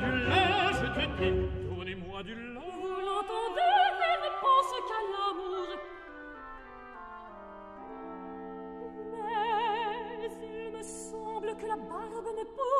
du lait, je te dis, donnez-moi du lait. Vous l'entendez, elle ne pense qu'à l'amour. Mais il me semble que la barbe ne peut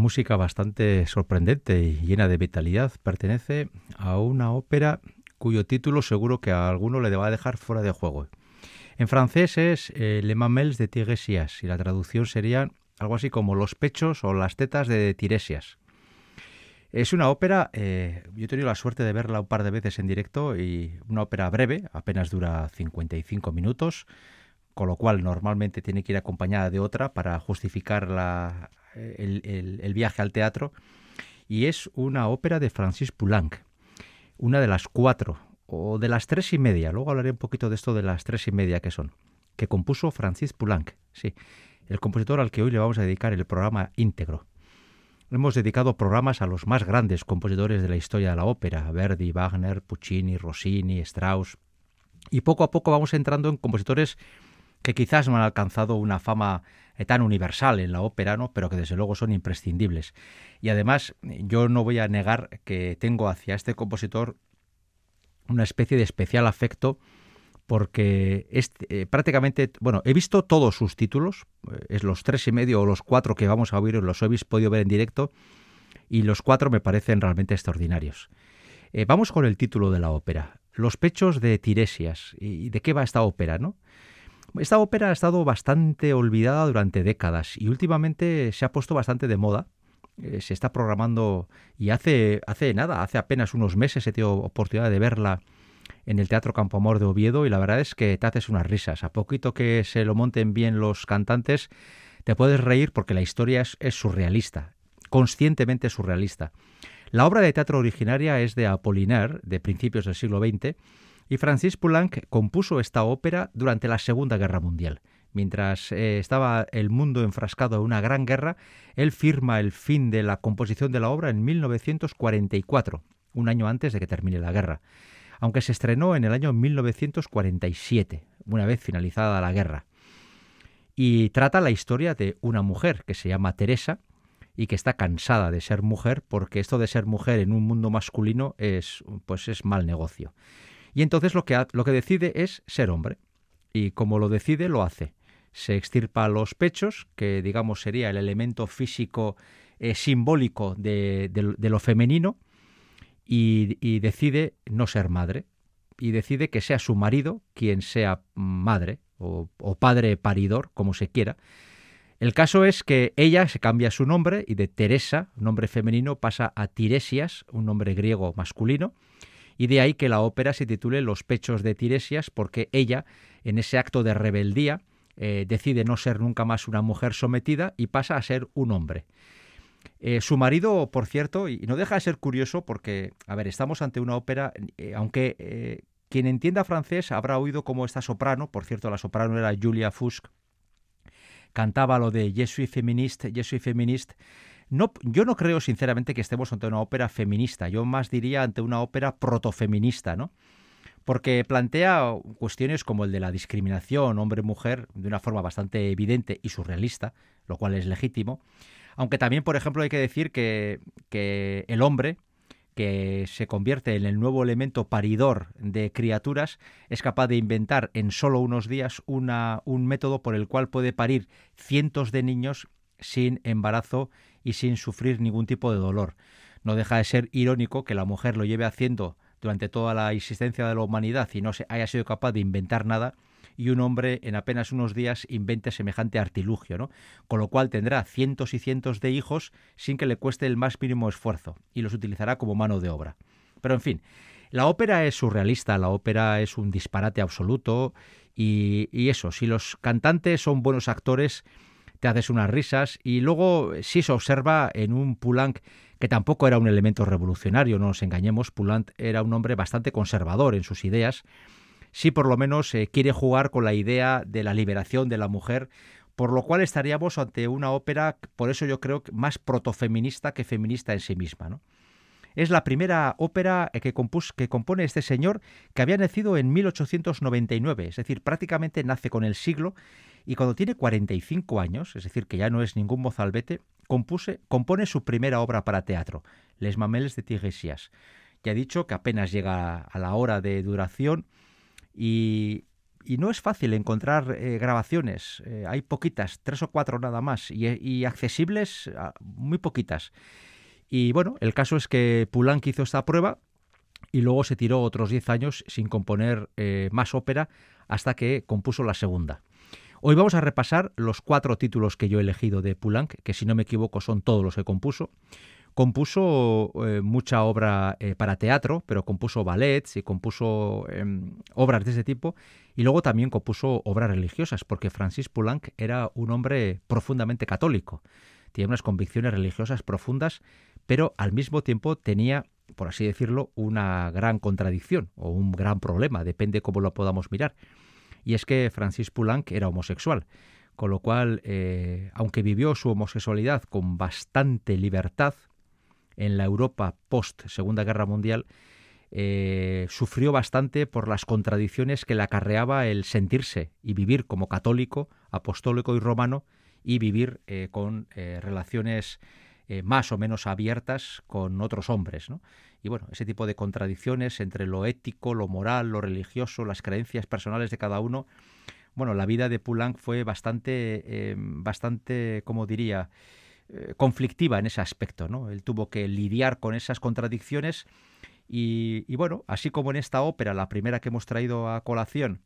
música bastante sorprendente y llena de vitalidad pertenece a una ópera cuyo título seguro que a alguno le va a dejar fuera de juego. En francés es eh, Le Mamels de Tiresias y la traducción sería algo así como Los pechos o las tetas de Tiresias. Es una ópera, eh, yo he tenido la suerte de verla un par de veces en directo y una ópera breve, apenas dura 55 minutos, con lo cual normalmente tiene que ir acompañada de otra para justificar la, el, viaje al teatro, y es una ópera de Francis Poulenc, una de las cuatro, o de las tres y media, luego hablaré un poquito de esto de las tres y media que son, que compuso Francis Poulenc, sí, el compositor al que hoy le vamos a dedicar el programa íntegro. Hemos dedicado programas a los más grandes compositores de la historia de la ópera, Verdi, Wagner, Puccini, Rossini, Strauss, y poco a poco vamos entrando en compositores que quizás no han alcanzado una fama eh, tan universal en la ópera, ¿no? pero que desde luego son imprescindibles. Y además, yo no voy a negar que tengo hacia este compositor una especie de especial afecto porque eh, prácticamente, bueno, he visto todos sus títulos, eh, es los tres y medio o los cuatro que vamos a oír, los habéis podido ver en directo, y los cuatro me parecen realmente extraordinarios. Vamos con el título de la ópera, Los pechos de Tiresias. ¿Y de qué va esta ópera, no? Esta ópera ha estado bastante olvidada durante décadas y últimamente se ha puesto bastante de moda. Eh, se está programando y hace, hace nada, hace apenas unos meses he tenido oportunidad de verla en el Teatro Campo Amor de Oviedo y la verdad es que te haces unas risas. A poquito que se lo monten bien los cantantes, te puedes reír porque la historia es, es surrealista, conscientemente surrealista. La obra de teatro originaria es de Apollinaire, de principios del siglo XX, y Francis Poulenc compuso esta ópera durante la Segunda Guerra Mundial. Mientras eh, estaba el mundo enfrascado en una gran guerra, él firma el fin de la composición de la obra en 1944, un año antes de que termine la guerra aunque se estrenó en el año 1947, una vez finalizada la guerra. Y trata la historia de una mujer que se llama Teresa y que está cansada de ser mujer porque esto de ser mujer en un mundo masculino es pues es mal negocio. Y entonces lo que, lo que decide es ser hombre. Y como lo decide, lo hace. Se extirpa los pechos, que digamos sería el elemento físico eh, simbólico de lo femenino, y, decide no ser madre y decide que sea su marido quien sea madre o, padre paridor, como se quiera. El caso es que ella se cambia su nombre y de Teresa, nombre femenino, pasa a Tiresias, un nombre griego masculino, y de ahí que la ópera se titule Los pechos de Tiresias, porque ella, en ese acto de rebeldía, eh, decide no ser nunca más una mujer sometida y pasa a ser un hombre. Eh, su marido, por cierto, y no deja de ser curioso porque, a ver, estamos ante una ópera, eh, aunque quien entienda francés habrá oído como esta soprano, por cierto, la soprano era Julia Fusk, cantaba lo de Je suis féministe, je. No, yo no creo sinceramente que estemos ante una ópera feminista, yo más diría ante una ópera protofeminista, ¿no? Porque plantea cuestiones como el de la discriminación hombre-mujer de una forma bastante evidente y surrealista, lo cual es legítimo. Aunque también, por ejemplo, hay que decir que, el hombre, que se convierte en el nuevo elemento paridor de criaturas, es capaz de inventar en solo unos días un método por el cual puede parir cientos de niños sin embarazo y sin sufrir ningún tipo de dolor. No deja de ser irónico que la mujer lo lleve haciendo durante toda la existencia de la humanidad y no se haya sido capaz de inventar nada y un hombre en apenas unos días invente semejante artilugio, ¿no? Con lo cual tendrá cientos y cientos de hijos sin que le cueste el más mínimo esfuerzo y los utilizará como mano de obra. Pero en fin, la ópera es surrealista, la ópera es un disparate absoluto y, eso, si los cantantes son buenos actores, te haces unas risas y luego si se observa en un Poulenc que tampoco era un elemento revolucionario, no nos engañemos, Poulenc era un hombre bastante conservador en sus ideas sí por lo menos eh, quiere jugar con la idea de la liberación de la mujer, por lo cual estaríamos ante una ópera, por eso yo creo, más protofeminista que feminista en sí misma. ¿no? Es la primera ópera que, que compone este señor que había nacido en 1899, es decir, prácticamente nace con el siglo y cuando tiene 45 años, es decir, que ya no es ningún mozalbete, compuse, compone su primera obra para teatro, Les Mamelles de Tiresias. Ya he dicho que apenas llega a la hora de duración, y, no es fácil encontrar eh, grabaciones. Eh, hay poquitas, tres o cuatro nada más, y, accesibles ah, muy poquitas. Y bueno, el caso es que Poulenc hizo esta prueba y luego se tiró otros diez años sin componer eh, más ópera hasta que compuso la segunda. Hoy vamos a repasar los cuatro títulos que yo he elegido de Poulenc, que si no me equivoco son todos los que compuso. Compuso eh, mucha obra eh, para teatro, pero compuso ballets y compuso em, obras de ese tipo. Y luego también compuso obras religiosas, porque Francis Poulenc era un hombre profundamente católico. Tenía unas convicciones religiosas profundas, pero al mismo tiempo tenía, por así decirlo, una gran contradicción o un gran problema, depende cómo lo podamos mirar. Y es que Francis Poulenc era homosexual con lo cual, eh, aunque vivió su homosexualidad con bastante libertad, en la Europa post Segunda Guerra Mundial, eh, sufrió bastante por las contradicciones que le acarreaba el sentirse y vivir como católico, apostólico y romano y vivir eh, con eh, más o menos abiertas con otros hombres. Y bueno, ese tipo de contradicciones entre lo ético, lo moral, lo religioso, las creencias personales de cada uno. Bueno, la vida de Poulenc fue bastante, bastante, como diría, eh, conflictiva en ese aspecto. ¿no? Él tuvo que lidiar con esas contradicciones y, bueno, así como en esta ópera, la primera que hemos traído a colación,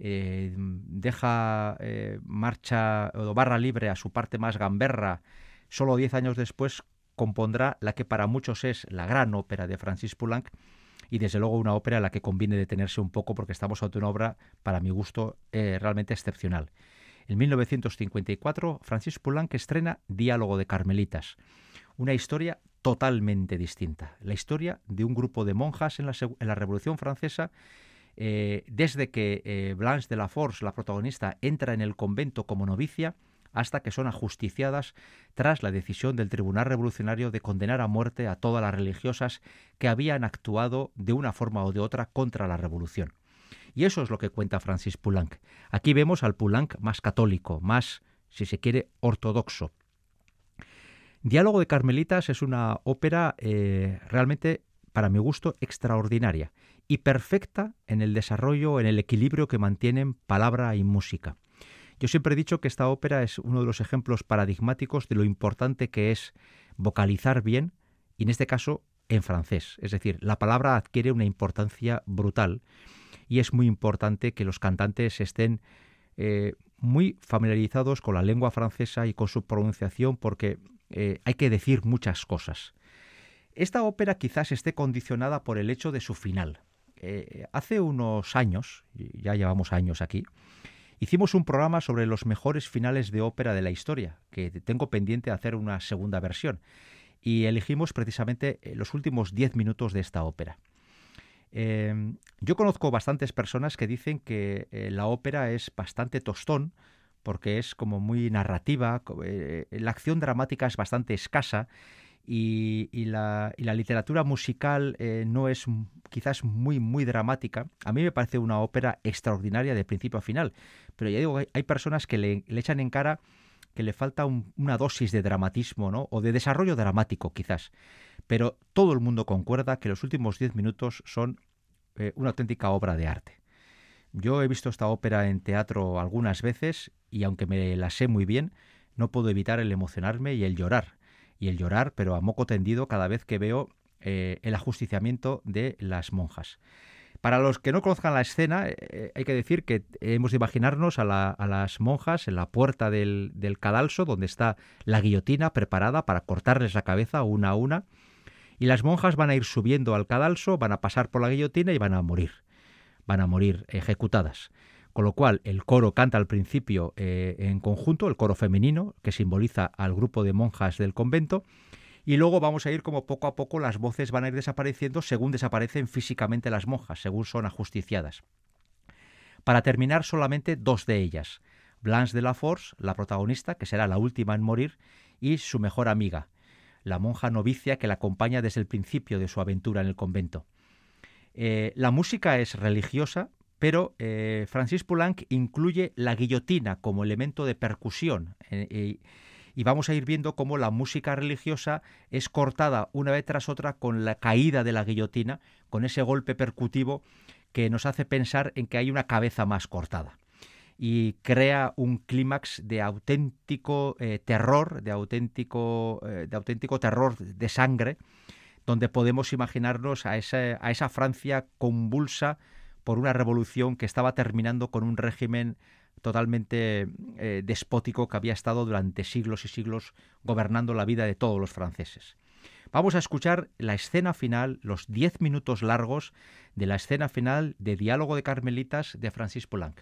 eh, deja eh, marcha o barra libre a su parte más gamberra, solo diez años después compondrá la que para muchos es la gran ópera de Francis Poulenc y desde luego una ópera a la que conviene detenerse un poco porque estamos ante una obra, para mi gusto, realmente excepcional. En 1954, Francis Poulenc estrena Diálogo de Carmelitas, una historia totalmente distinta. La historia de un grupo de monjas en la, Revolución Francesa, eh, desde que eh, Blanche de la Force, la protagonista, entra en el convento como novicia, hasta que son ajusticiadas tras la decisión del Tribunal Revolucionario de condenar a muerte a todas las religiosas que habían actuado de una forma o de otra contra la revolución. Y eso es lo que cuenta Francis Poulenc. Aquí vemos al Poulenc más católico, más, si se quiere, ortodoxo. Diálogo de Carmelitas es una ópera eh, realmente, para mi gusto, extraordinaria y perfecta en el desarrollo, en el equilibrio que mantienen palabra y música. Yo siempre he dicho que esta ópera es uno de los ejemplos paradigmáticos de lo importante que es vocalizar bien, y en este caso en francés. Es decir, la palabra adquiere una importancia brutal y es muy importante que los cantantes estén eh, muy familiarizados con la lengua francesa y con su pronunciación porque eh, hay que decir muchas cosas. Esta ópera quizás esté condicionada por el hecho de su final. Eh, hace unos años, ya llevamos años aquí, hicimos un programa sobre los mejores finales de ópera de la historia, que tengo pendiente hacer una segunda versión, y elegimos precisamente los últimos diez minutos de esta ópera. Em, yo conozco bastantes personas que dicen que eh, la ópera es bastante tostón porque es como muy narrativa, eh, la acción dramática es bastante escasa y, la, literatura musical eh, no es quizás muy, muy dramática. A mí me parece una ópera extraordinaria de principio a final, pero ya digo, hay, personas que le, echan en cara que le falta una dosis de dramatismo ¿no? o de desarrollo dramático quizás pero todo el mundo concuerda que los últimos diez minutos son eh, una auténtica obra de arte. Yo he visto esta ópera en teatro algunas veces y aunque me la sé muy bien, no puedo evitar el emocionarme y el llorar. Y el llorar, pero a moco tendido cada vez que veo eh, el ajusticiamiento de las monjas. Para los que no conozcan la escena, eh, hay que decir que hemos de imaginarnos a, las monjas en la puerta del, del, cadalso, donde está la guillotina preparada para cortarles la cabeza una a una, y las monjas van a ir subiendo al cadalso, van a pasar por la guillotina y van a morir. Van a morir ejecutadas. Con lo cual, el coro canta al principio eh, en conjunto, el coro femenino, que simboliza al grupo de monjas del convento, y luego vamos a ir como poco a poco las voces van a ir desapareciendo según desaparecen físicamente las monjas, según son ajusticiadas. Para terminar, solamente dos de ellas, Blanche de la Force, la protagonista, que será la última en morir, y su mejor amiga, la monja novicia que la acompaña desde el principio de su aventura en el convento. Eh, la música es religiosa, pero eh, Francis Poulenc incluye la guillotina como elemento de percusión. Eh, y vamos a ir viendo cómo la música religiosa es cortada una vez tras otra con la caída de la guillotina, con ese golpe percutivo que nos hace pensar en que hay una cabeza más cortada y crea un clímax de auténtico eh, terror, de auténtico, eh, de auténtico terror de sangre, donde podemos imaginarnos a esa Francia convulsa por una revolución que estaba terminando con un régimen totalmente eh, despótico que había estado durante siglos y siglos gobernando la vida de todos los franceses. Vamos a escuchar la escena final, los diez minutos largos de la escena final de Diálogo de Carmelitas de Francis Poulenc.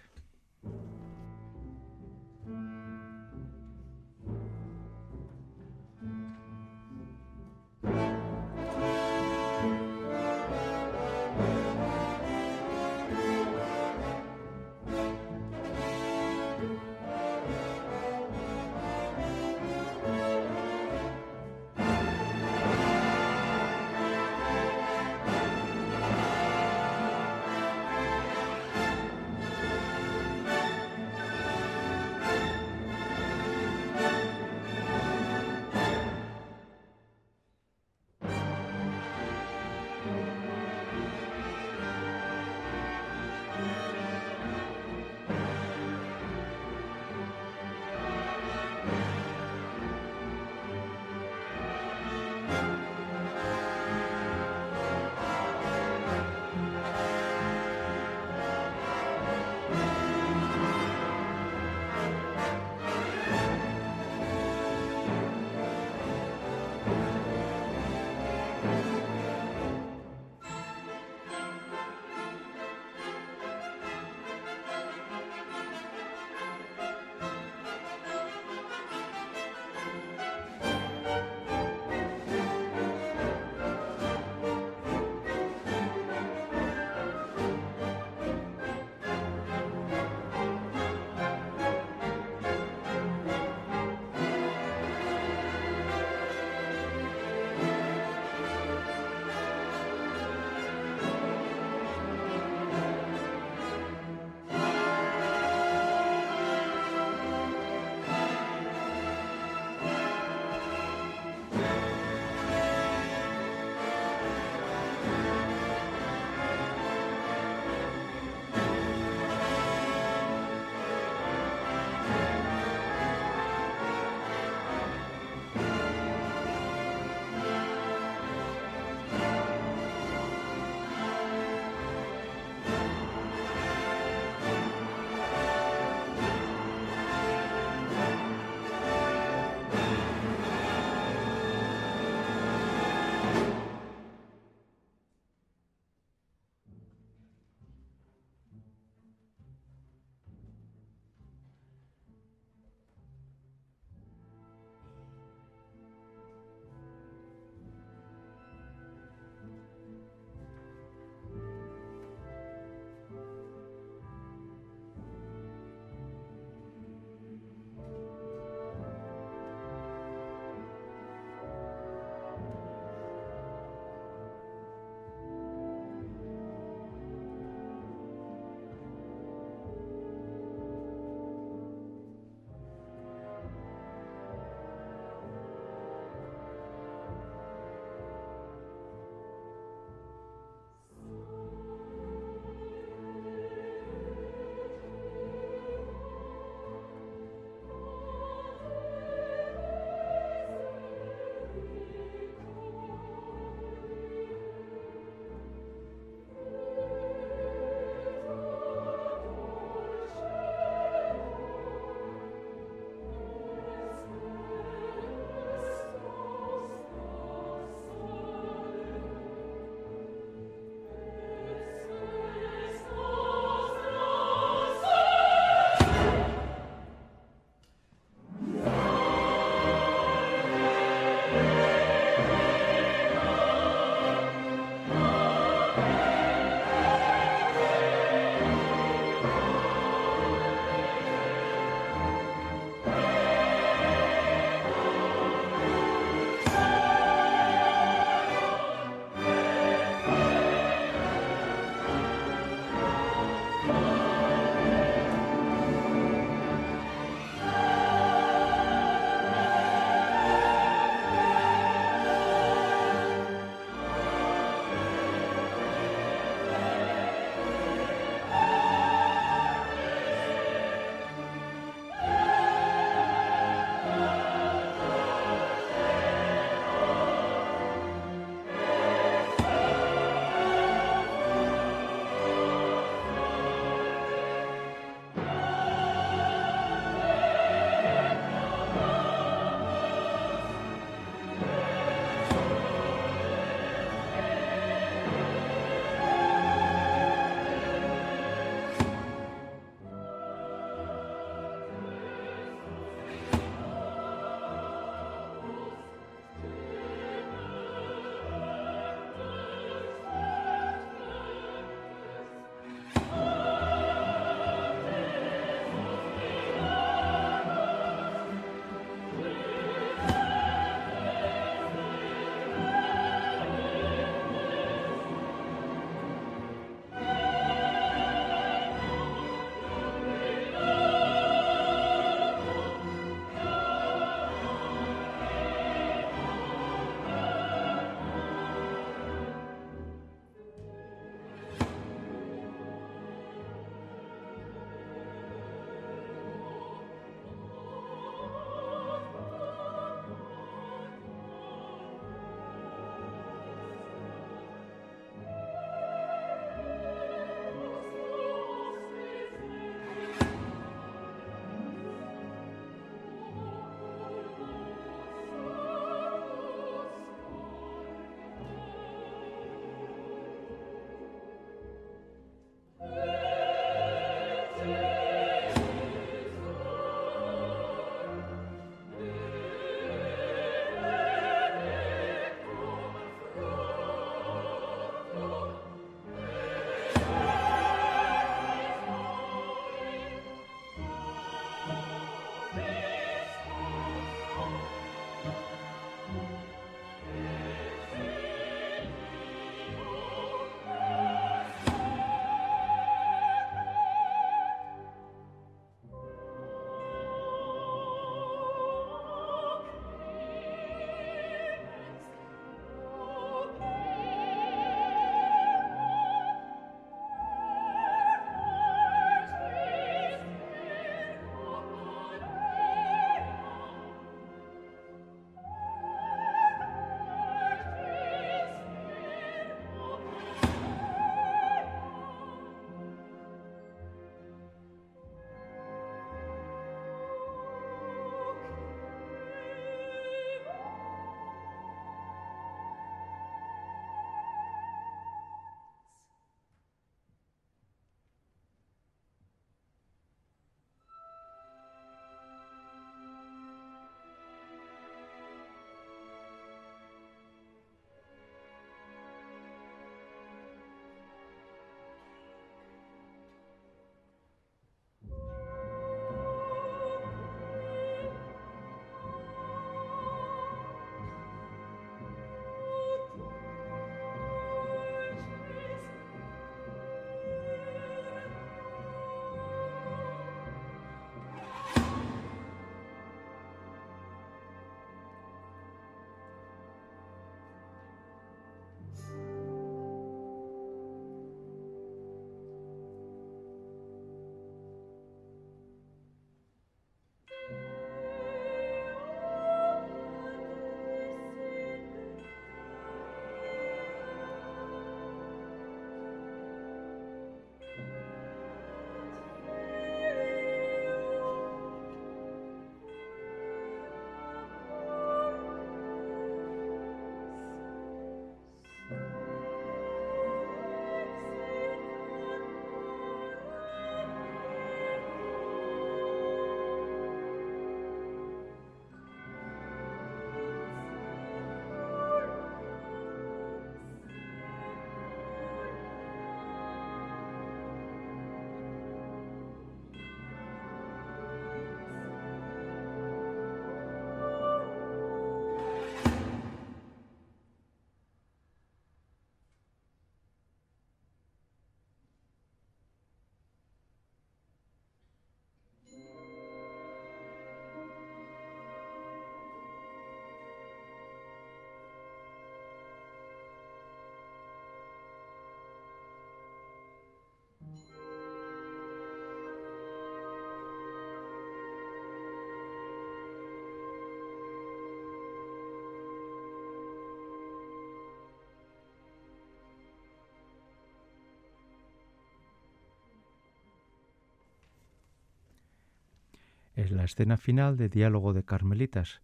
Es la escena final de Diálogo de Carmelitas,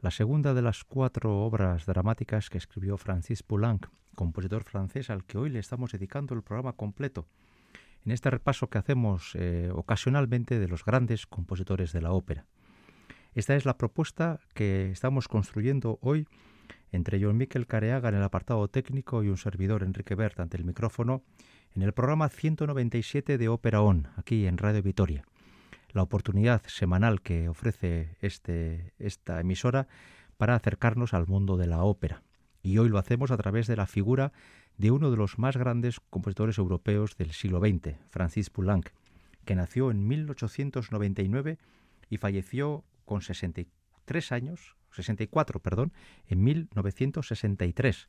la segunda de las cuatro obras dramáticas que escribió Francis Poulenc, compositor francés al que hoy le estamos dedicando el programa completo, en este repaso que hacemos eh, ocasionalmente de los grandes compositores de la ópera. Esta es la propuesta que estamos construyendo hoy entre John Miquel Careaga en el apartado técnico y un servidor Enrique Bert ante el micrófono en el programa 197 de Ópera On, aquí en Radio Vitoria la oportunidad semanal que ofrece este, esta emisora para acercarnos al mundo de la ópera. Y hoy lo hacemos a través de la figura de uno de los más grandes compositores europeos del siglo XX, Francis Poulenc, que nació en 1899 y falleció con 63 años, 64, perdón, en 1963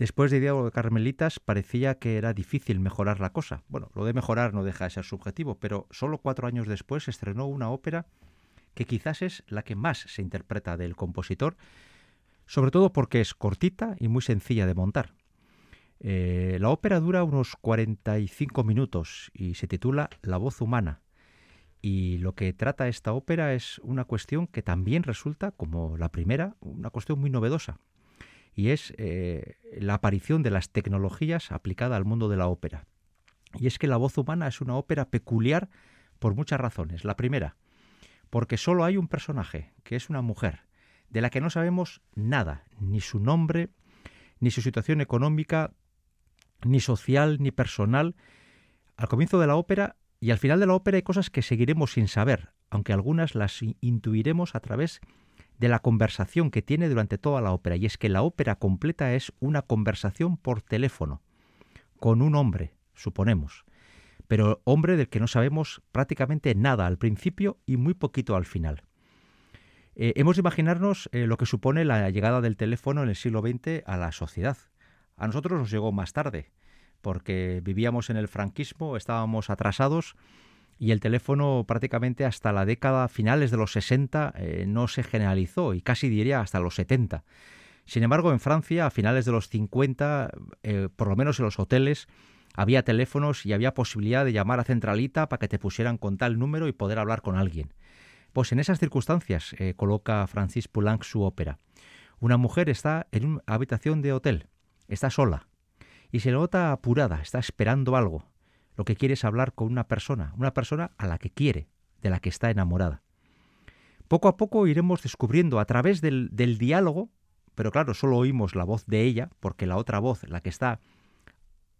Después de Diálogo de Carmelitas parecía que era difícil mejorar la cosa. Bueno, lo de mejorar no deja de ser subjetivo, pero solo cuatro años después estrenó una ópera que quizás es la que más se interpreta del compositor, sobre todo porque es cortita y muy sencilla de montar. Eh, la ópera dura unos 45 minutos y se titula La voz humana. Y lo que trata esta ópera es una cuestión que también resulta, como la primera, una cuestión muy novedosa y es eh, la aparición de las tecnologías aplicada al mundo de la ópera. Y es que la voz humana es una ópera peculiar por muchas razones. La primera, porque solo hay un personaje, que es una mujer, de la que no sabemos nada, ni su nombre, ni su situación económica, ni social, ni personal. Al comienzo de la ópera y al final de la ópera hay cosas que seguiremos sin saber, aunque algunas las intuiremos a través de la conversación que tiene durante toda la ópera, y es que la ópera completa es una conversación por teléfono, con un hombre, suponemos, pero hombre del que no sabemos prácticamente nada al principio y muy poquito al final. Eh, hemos de imaginarnos eh, lo que supone la llegada del teléfono en el siglo XX a la sociedad. A nosotros nos llegó más tarde, porque vivíamos en el franquismo, estábamos atrasados y el teléfono prácticamente hasta la década finales de los 60 eh, no se generalizó y casi diría hasta los 70. Sin embargo, en Francia, a finales de los 50, eh, por lo menos en los hoteles, había teléfonos y había posibilidad de llamar a centralita para que te pusieran con tal número y poder hablar con alguien. Pues en esas circunstancias eh, coloca Francis Poulenc su ópera. Una mujer está en una habitación de hotel, está sola, y se nota apurada, está esperando algo, lo que quiere es hablar con una persona, una persona a la que quiere, de la que está enamorada. Poco a poco iremos descubriendo a través del, del diálogo, pero claro, solo oímos la voz de ella, porque la otra voz, la que está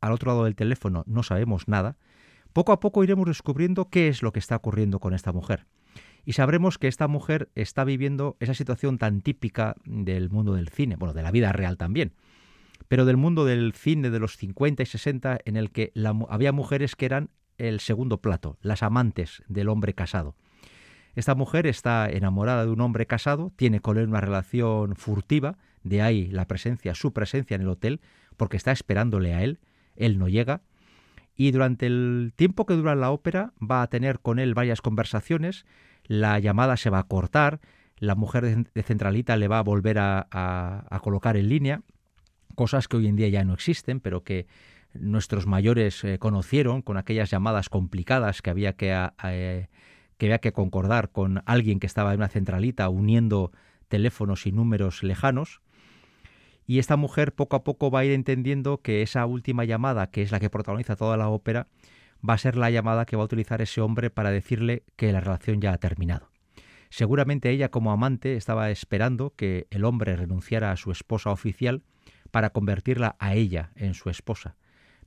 al otro lado del teléfono, no sabemos nada, poco a poco iremos descubriendo qué es lo que está ocurriendo con esta mujer. Y sabremos que esta mujer está viviendo esa situación tan típica del mundo del cine, bueno, de la vida real también, pero del mundo del cine de los 50 y 60 en el que había mujeres que eran el segundo plato, las amantes del hombre casado. Esta mujer está enamorada de un hombre casado, tiene con él una relación furtiva, de ahí la presencia, su presencia en el hotel, porque está esperándole a él, él no llega, y durante el tiempo que dura la ópera va a tener con él varias conversaciones, la llamada se va a cortar, la mujer de centralita le va a volver a colocar en línea, cosas que hoy en día ya no existen, pero que nuestros mayores eh, conocieron con aquellas llamadas complicadas que había que, eh, que había que concordar con alguien que estaba en una centralita uniendo teléfonos y números lejanos. Y esta mujer poco a poco va a ir entendiendo que esa última llamada, que es la que protagoniza toda la ópera, va a ser la llamada que va a utilizar ese hombre para decirle que la relación ya ha terminado. Seguramente ella como amante estaba esperando que el hombre renunciara a su esposa oficial para convertirla a ella en su esposa.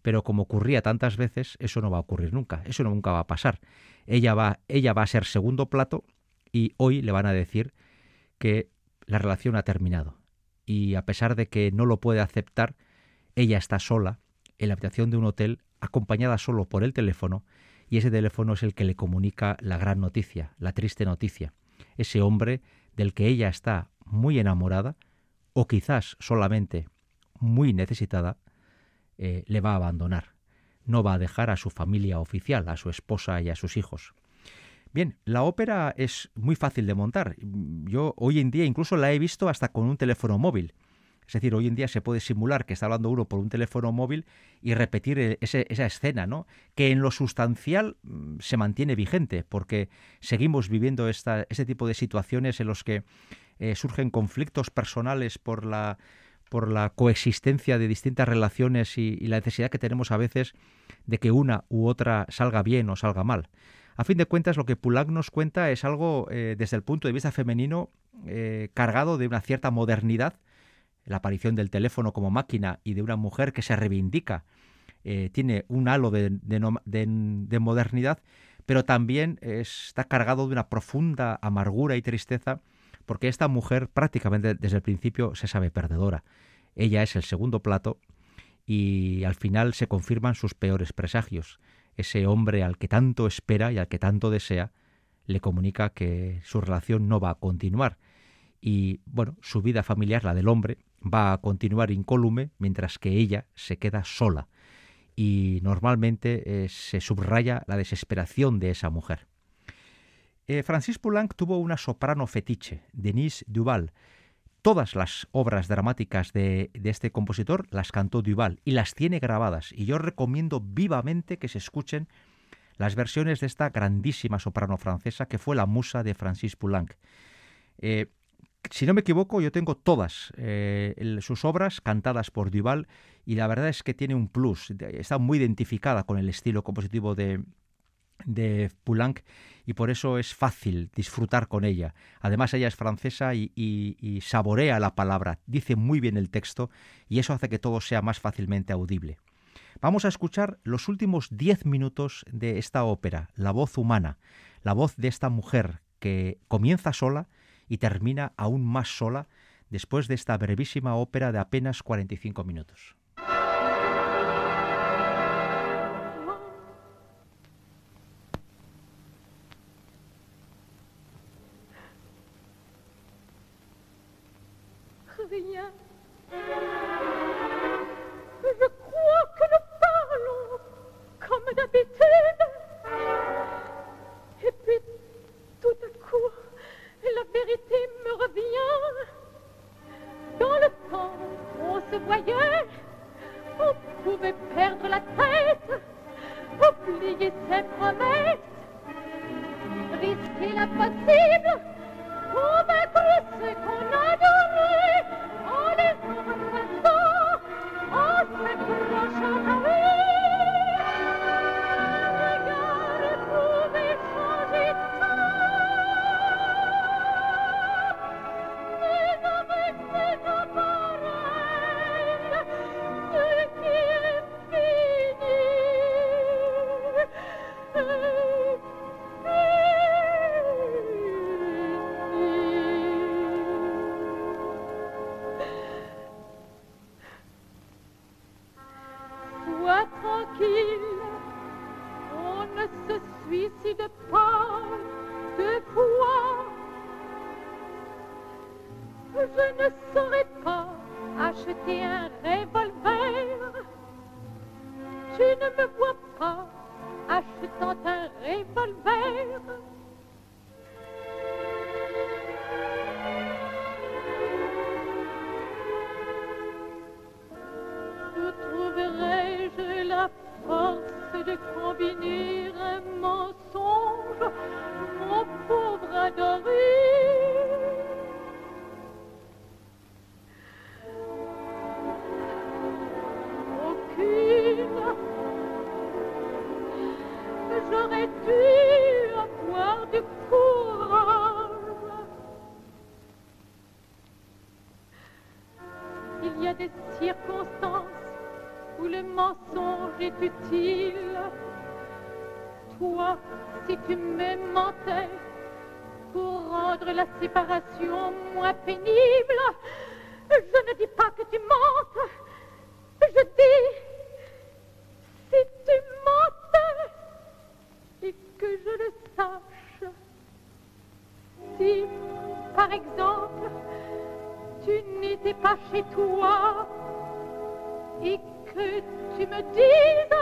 Pero como ocurría tantas veces, eso no va a ocurrir nunca, eso nunca va a pasar. Ella va, ella va a ser segundo plato y hoy le van a decir que la relación ha terminado. Y a pesar de que no lo puede aceptar, ella está sola en la habitación de un hotel, acompañada solo por el teléfono, y ese teléfono es el que le comunica la gran noticia, la triste noticia. Ese hombre del que ella está muy enamorada, o quizás solamente muy necesitada, eh, le va a abandonar. No va a dejar a su familia oficial, a su esposa y a sus hijos. Bien, la ópera es muy fácil de montar. Yo hoy en día incluso la he visto hasta con un teléfono móvil. Es decir, hoy en día se puede simular que está hablando uno por un teléfono móvil y repetir e, esa escena, ¿no? Que en lo sustancial mm, se mantiene vigente, porque seguimos viviendo esta, este tipo de situaciones en los que eh, surgen conflictos personales por la por la coexistencia de distintas relaciones y, la necesidad que tenemos a veces de que una u otra salga bien o salga mal. A fin de cuentas, lo que Poulenc nos cuenta es algo, eh, desde el punto de vista femenino, eh, cargado de una cierta modernidad, la aparición del teléfono como máquina y de una mujer que se reivindica, eh, tiene un halo de modernidad, pero también está cargado de una profunda amargura y tristeza porque esta mujer prácticamente desde el principio se sabe perdedora. Ella es el segundo plato y al final se confirman sus peores presagios. Ese hombre al que tanto espera y al que tanto desea le comunica que su relación no va a continuar y bueno, su vida familiar, la del hombre, va a continuar incólume mientras que ella se queda sola y normalmente eh, se subraya la desesperación de esa mujer. Eh, Francis Poulenc tuvo una soprano fetiche, Denise Duval. Todas las obras dramáticas de, este compositor las cantó Duval y las tiene grabadas. Y yo recomiendo vivamente que se escuchen las versiones de esta grandísima soprano francesa que fue la musa de Francis Poulenc. Eh, si no me equivoco, yo tengo todas eh, sus obras cantadas por Duval y la verdad es que tiene un plus, está muy identificada con el estilo compositivo de, de Poulenc y por eso es fácil disfrutar con ella. Además ella es francesa y, saborea la palabra, dice muy bien el texto y eso hace que todo sea más fácilmente audible. Vamos a escuchar los últimos diez minutos de esta ópera, la voz humana, la voz de esta mujer que comienza sola y termina aún más sola después de esta brevísima ópera de apenas 45 minutos. par exemple, tu n'étais pas chez toi et que tu me dises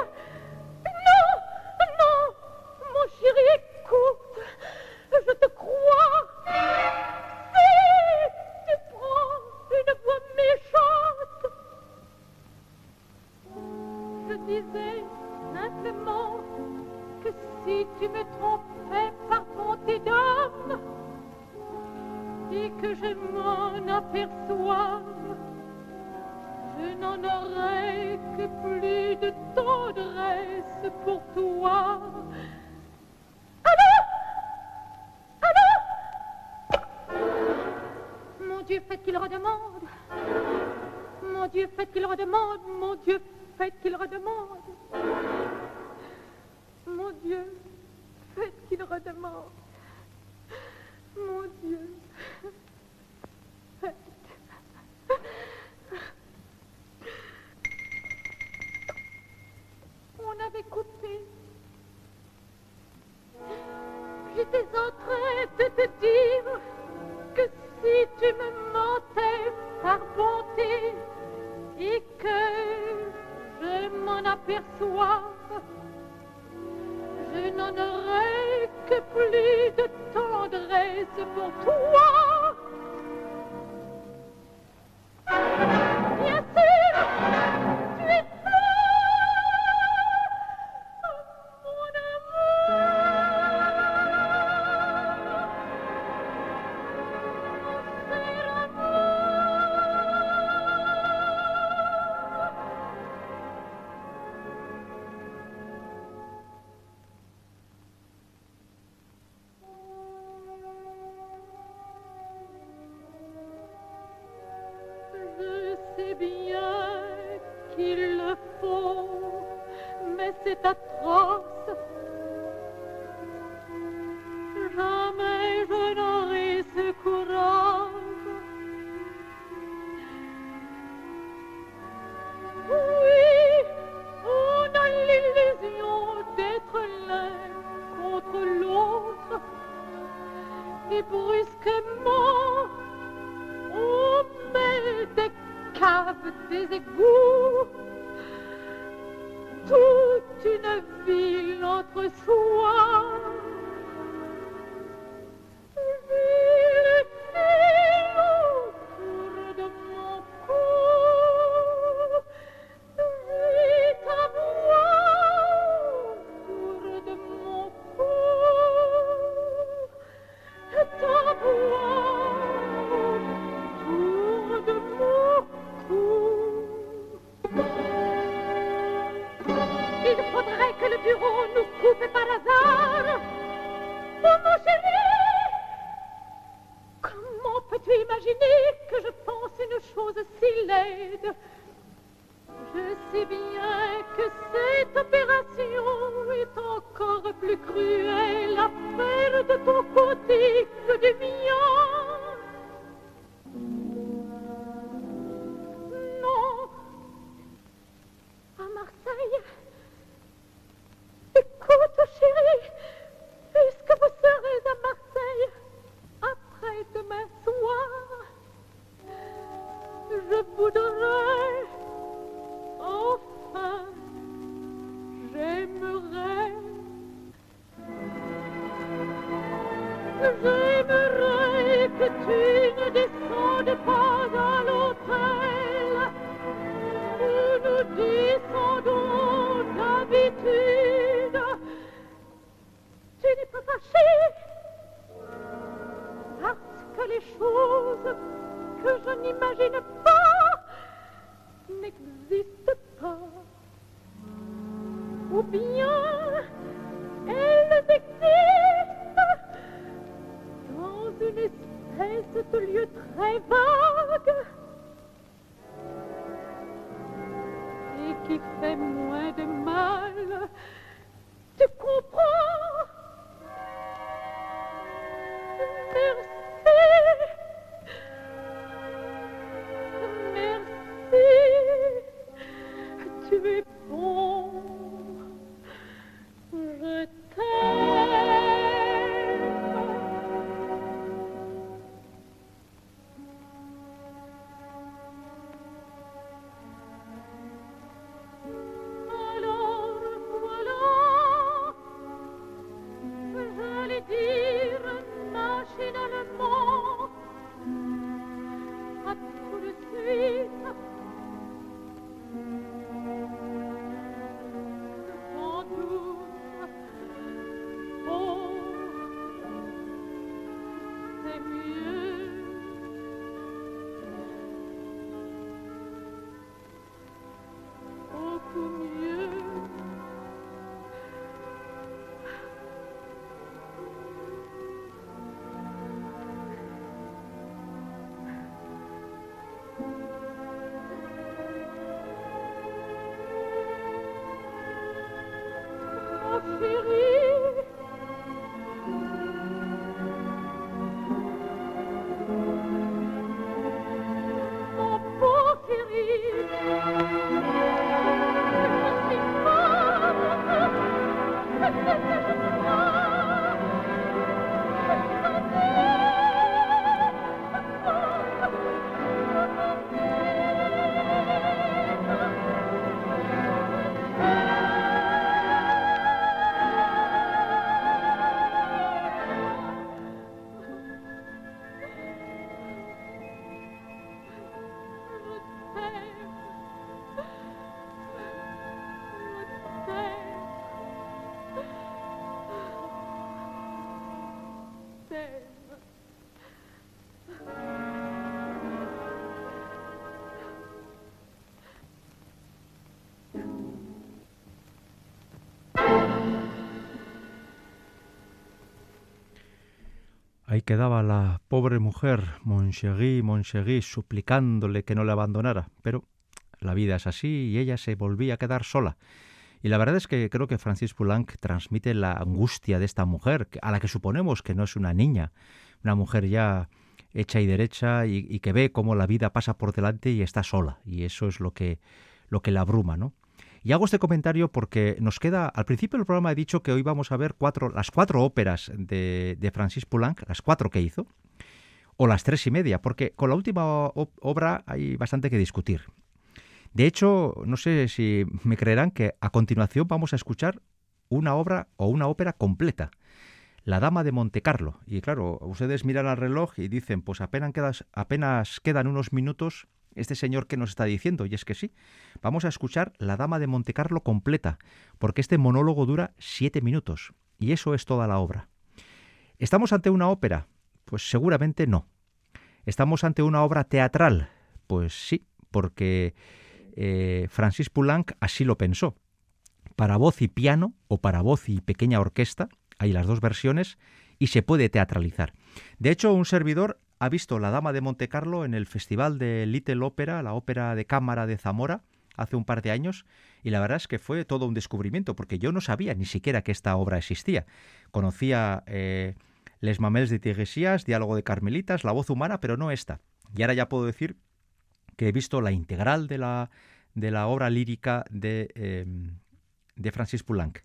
Ahí quedaba la pobre mujer, Moncherie, Moncherie, suplicándole que no le abandonara. Pero la vida es así y ella se volvía a quedar sola. Y la verdad es que creo que Francis Poulenc transmite la angustia de esta mujer, a la que suponemos que no es una niña, una mujer ya hecha y derecha y, y que ve cómo la vida pasa por delante y está sola. Y eso es lo que, lo que la abruma, ¿no? Y hago este comentario porque nos queda, al principio del programa he dicho que hoy vamos a ver cuatro, las cuatro óperas de, Francis Poulenc, las cuatro que hizo, o las tres y media, porque con la última obra hay bastante que discutir. De hecho, no sé si me creerán que a continuación vamos a escuchar una obra o una ópera completa. La Dama de Montecarlo. Y claro, ustedes miran al reloj y dicen, pues apenas, apenas quedan unos minutos este señor que nos está diciendo, y es que sí, vamos a escuchar La Dama de Montecarlo completa, porque este monólogo dura siete minutos, y eso es toda la obra. ¿Estamos ante una ópera? Pues seguramente no. ¿Estamos ante una obra teatral? Pues sí, porque eh, Francis Poulenc así lo pensó. Para voz y piano, o para voz y pequeña orquesta, hay las dos versiones, y se puede teatralizar. De hecho, un servidor ha visto La Dama de Montecarlo en el Festival de Little Opera, la ópera de cámara de Zamora, hace un par de años, y la verdad es que fue todo un descubrimiento, porque yo no sabía ni siquiera que esta obra existía. Conocía eh, Les Mamels de Tigresías, Diálogo de Carmelitas, La Voz Humana, pero no esta. Y ahora ya puedo decir que he visto la integral de la, de la obra lírica de, eh, de Francis Poulenc.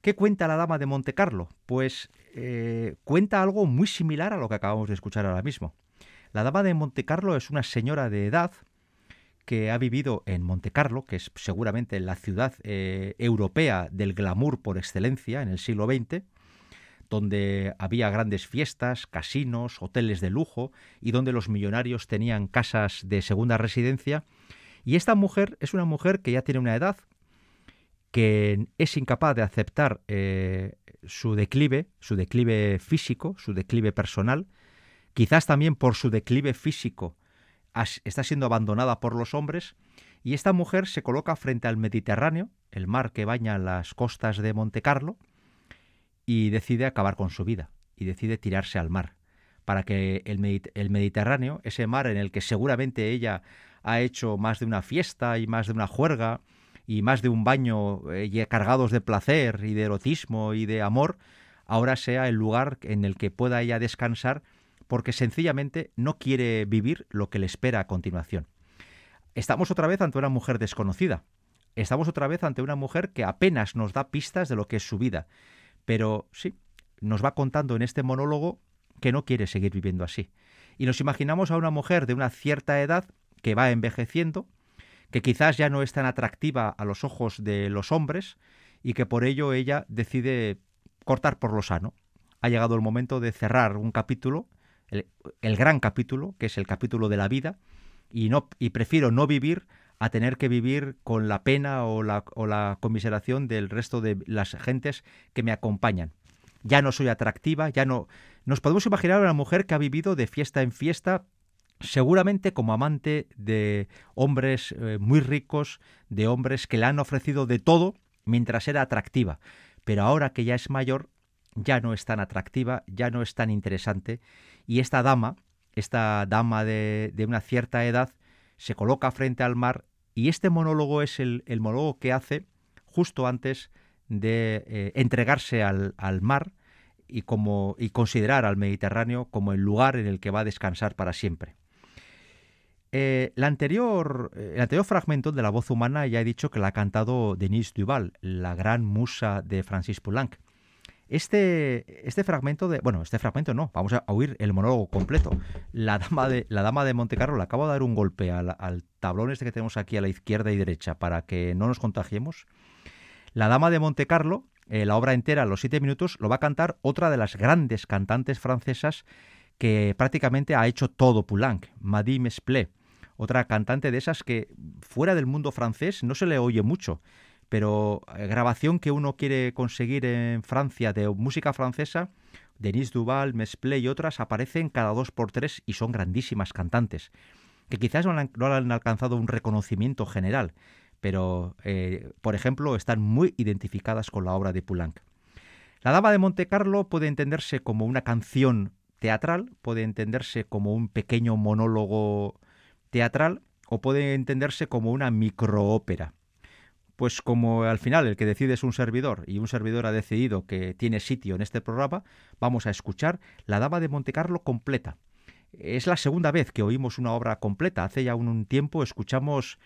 ¿Qué cuenta la Dama de Montecarlo? Pues eh, cuenta algo muy similar a lo que acabamos de escuchar ahora mismo. La Dama de Montecarlo es una señora de edad que ha vivido en Montecarlo, que es seguramente la ciudad eh, europea del glamour por excelencia en el siglo XX, donde había grandes fiestas, casinos, hoteles de lujo y donde los millonarios tenían casas de segunda residencia. Y esta mujer es una mujer que ya tiene una edad, que es incapaz de aceptar eh, su declive, su declive físico, su declive personal, quizás también por su declive físico está siendo abandonada por los hombres, y esta mujer se coloca frente al Mediterráneo, el mar que baña las costas de Monte Carlo, y decide acabar con su vida, y decide tirarse al mar, para que el, el Mediterráneo, ese mar en el que seguramente ella ha hecho más de una fiesta y más de una juerga, y más de un baño eh, cargados de placer y de erotismo y de amor, ahora sea el lugar en el que pueda ella descansar porque sencillamente no quiere vivir lo que le espera a continuación. Estamos otra vez ante una mujer desconocida. Estamos otra vez ante una mujer que apenas nos da pistas de lo que es su vida. Pero sí, nos va contando en este monólogo que no quiere seguir viviendo así. Y nos imaginamos a una mujer de una cierta edad que va envejeciendo, que quizás ya no es tan atractiva a los ojos de los hombres y que por ello ella decide cortar por lo sano. Ha llegado el momento de cerrar un capítulo, el, gran capítulo, que es el capítulo de la vida, y, no, y prefiero no vivir a tener que vivir con la pena o la, o la conmiseración del resto de las gentes que me acompañan. Ya no soy atractiva, ya no... Nos podemos imaginar a una mujer que ha vivido de fiesta en fiesta seguramente como amante de hombres eh, muy ricos, de hombres que le han ofrecido de todo mientras era atractiva, pero ahora que ya es mayor, ya no es tan atractiva, ya no es tan interesante, y esta dama, esta dama de, una cierta edad, se coloca frente al mar, y este monólogo es el, el monólogo que hace justo antes de eh, entregarse al, al mar y, como, y considerar al Mediterráneo como el lugar en el que va a descansar para siempre. Eh, eh, el anterior fragmento de La voz humana ya he dicho que la ha cantado Denise Duval, la gran musa de Francis Poulenc. Este, este fragmento de. Bueno, este fragmento no, vamos a oír el monólogo completo. La dama de, la dama de Montecarlo le acabo de dar un golpe al, al tablón este que tenemos aquí a la izquierda y derecha para que no nos contagiemos. La dama de Montecarlo, eh, la obra entera, los siete minutos, lo va a cantar otra de las grandes cantantes francesas que prácticamente ha hecho todo Poulenc, Madame Esplé otra cantante de esas que fuera del mundo francés no se le oye mucho, pero eh, grabación que uno quiere conseguir en Francia de música francesa, Denise Duval, Mesple y otras aparecen cada dos por tres y son grandísimas cantantes, que quizás no han, alcanzado un reconocimiento general, pero, eh, por ejemplo, están muy identificadas con la obra de Poulenc. La Dama de Monte Carlo puede entenderse como una canción teatral, puede entenderse como un pequeño monólogo teatral o puede entenderse como una microópera. Pues como al final el que decide es un servidor y un servidor ha decidido que tiene sitio en este programa, vamos a escuchar La Dama de Montecarlo completa. Es la segunda vez que oímos una obra completa. Hace ya un tiempo escuchamos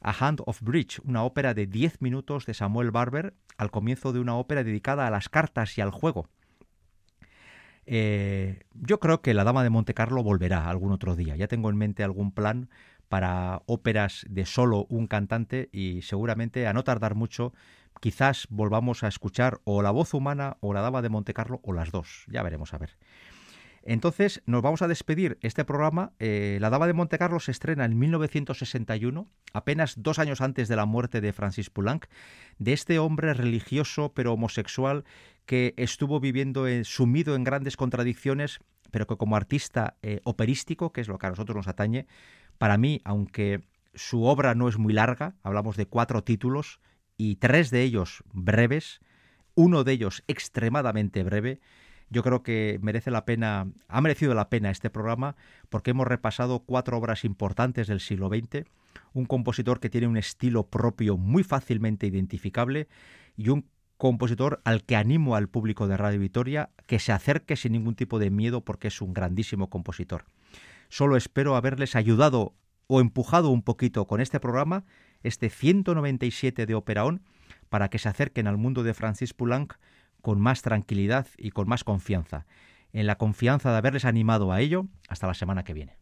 A Hand of Bridge, una ópera de 10 minutos de Samuel Barber al comienzo de una ópera dedicada a las cartas y al juego. Eh, yo creo que la Dama de Monte Carlo volverá algún otro día. Ya tengo en mente algún plan para óperas de solo un cantante y seguramente a no tardar mucho quizás volvamos a escuchar o la voz humana o la Dama de Monte Carlo o las dos. Ya veremos a ver. Entonces nos vamos a despedir este programa. Eh, la Dama de Monte Carlo se estrena en 1961, apenas dos años antes de la muerte de Francis Poulenc, de este hombre religioso pero homosexual que estuvo viviendo sumido en grandes contradicciones, pero que como artista eh, operístico, que es lo que a nosotros nos atañe, para mí, aunque su obra no es muy larga, hablamos de cuatro títulos y tres de ellos breves, uno de ellos extremadamente breve, yo creo que merece la pena, ha merecido la pena este programa porque hemos repasado cuatro obras importantes del siglo XX, un compositor que tiene un estilo propio muy fácilmente identificable y un compositor al que animo al público de Radio Vitoria que se acerque sin ningún tipo de miedo porque es un grandísimo compositor. Solo espero haberles ayudado o empujado un poquito con este programa, este 197 de Operaón, para que se acerquen al mundo de Francis Poulenc con más tranquilidad y con más confianza. En la confianza de haberles animado a ello, hasta la semana que viene.